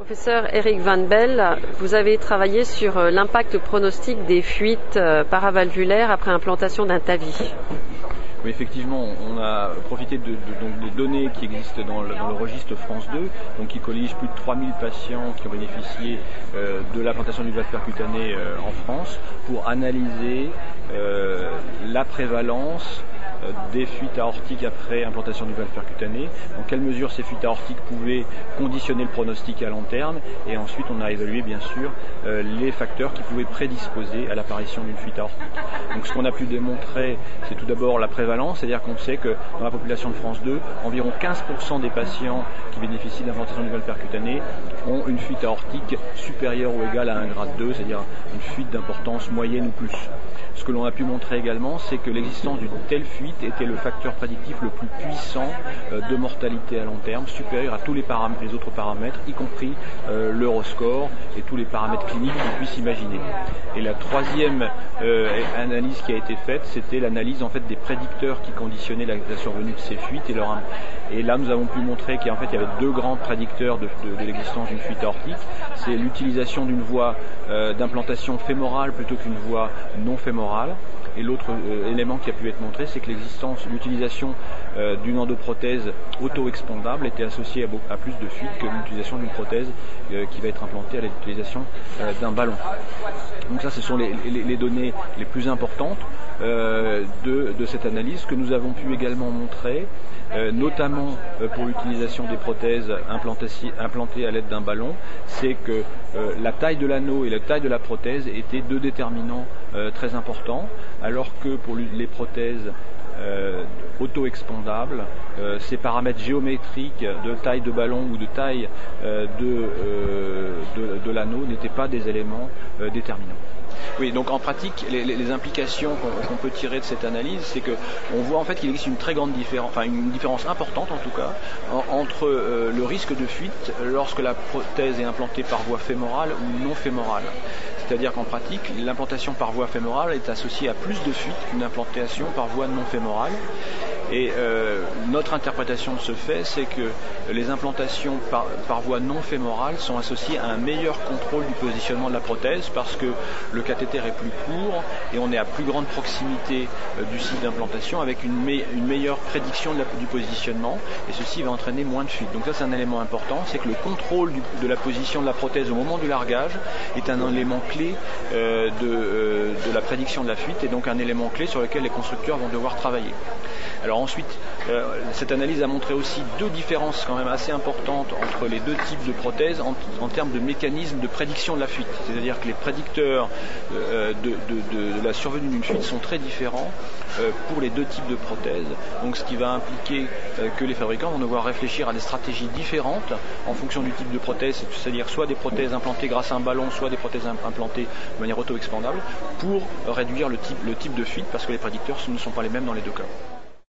Professeur Eric Van Bell, vous avez travaillé sur euh, l'impact pronostic des fuites euh, paravalvulaires après implantation d'un TAVI. Oui, effectivement, on a profité de, des données qui existent dans le, registre France 2, donc qui collige plus de 3000 patients qui ont bénéficié euh, de l'implantation du valve percutané en France, pour analyser la prévalence des fuites aortiques après implantation du valve percutané, dans quelle mesure ces fuites aortiques pouvaient conditionner le pronostic à long terme, et ensuite on a évalué bien sûr euh, les facteurs qui pouvaient prédisposer à l'apparition d'une fuite aortique. Donc ce qu'on a pu démontrer, c'est tout d'abord la prévalence, c'est-à-dire qu'on sait que dans la population de France 2, environ 15% des patients qui bénéficient d'implantation du valve percutané ont une fuite aortique supérieure ou égale à un grade 2, c'est-à-dire une fuite d'importance moyenne ou plus. Ce que l'on a pu montrer également, c'est que l'existence d'une telle fuite était le facteur prédictif le plus puissant euh, de mortalité à long terme, supérieur à tous les, autres paramètres, y compris euh, l'euroscore et tous les paramètres cliniques qu'on puisse imaginer. Et la troisième euh, analyse qui a été faite, c'était l'analyse en fait des prédicteurs qui conditionnaient la, survenue de ces fuites et leur et là, nous avons pu montrer qu'en fait, il y avait deux grands prédicteurs de, l'existence d'une fuite aortique. C'est l'utilisation d'une voie d'implantation fémorale plutôt qu'une voie non fémorale et l'autre euh, élément qui a pu être montré, c'est que l'existence, l'utilisation euh, d'une endoprothèse auto-expandable était associée à, plus de fuites que l'utilisation d'une prothèse euh, qui va être implantée à l'utilisation d'un ballon. Donc ça, ce sont les, données les plus importantes de, cette analyse que nous avons pu également montrer. notamment pour l'utilisation des prothèses implantées à l'aide d'un ballon, c'est que la taille de l'anneau et la taille de la prothèse étaient deux déterminants très importants, alors que pour les prothèses euh, auto-expandables, euh, ces paramètres géométriques de taille de ballon ou de taille euh, de, l'anneau n'étaient pas des éléments déterminants. Oui, donc en pratique, les, implications qu'on peut tirer de cette analyse, c'est qu'on voit en fait qu'il existe une très grande différence, enfin une différence importante en tout cas, entre le risque de fuite lorsque la prothèse est implantée par voie fémorale ou non fémorale. C'est-à-dire qu'en pratique, l'implantation par voie fémorale est associée à plus de fuites qu'une implantation par voie non fémorale. Et euh, notre interprétation de ce fait, c'est que les implantations par, voie non fémorale sont associées à un meilleur contrôle du positionnement de la prothèse parce que le cathéter est plus court et on est à plus grande proximité euh, du site d'implantation avec une, meilleure prédiction du positionnement et ceci va entraîner moins de fuites. Donc ça c'est un élément important, c'est que le contrôle de la position de la prothèse au moment du largage est un élément clé euh, de, de la prédiction de la fuite et donc un élément clé sur lequel les constructeurs vont devoir travailler. Alors ensuite, euh, cette analyse a montré aussi deux différences quand même assez importantes entre les deux types de prothèses en, termes de mécanisme de prédiction de la fuite. C'est-à-dire que les prédicteurs euh, de, la survenue d'une fuite sont très différents euh, pour les deux types de prothèses. Donc ce qui va impliquer que les fabricants vont devoir réfléchir à des stratégies différentes en fonction du type de prothèse, c'est-à-dire soit des prothèses implantées grâce à un ballon, soit des prothèses implantées de manière auto-expandable, pour réduire le type de fuite parce que les prédicteurs ne sont pas les mêmes dans les deux cas.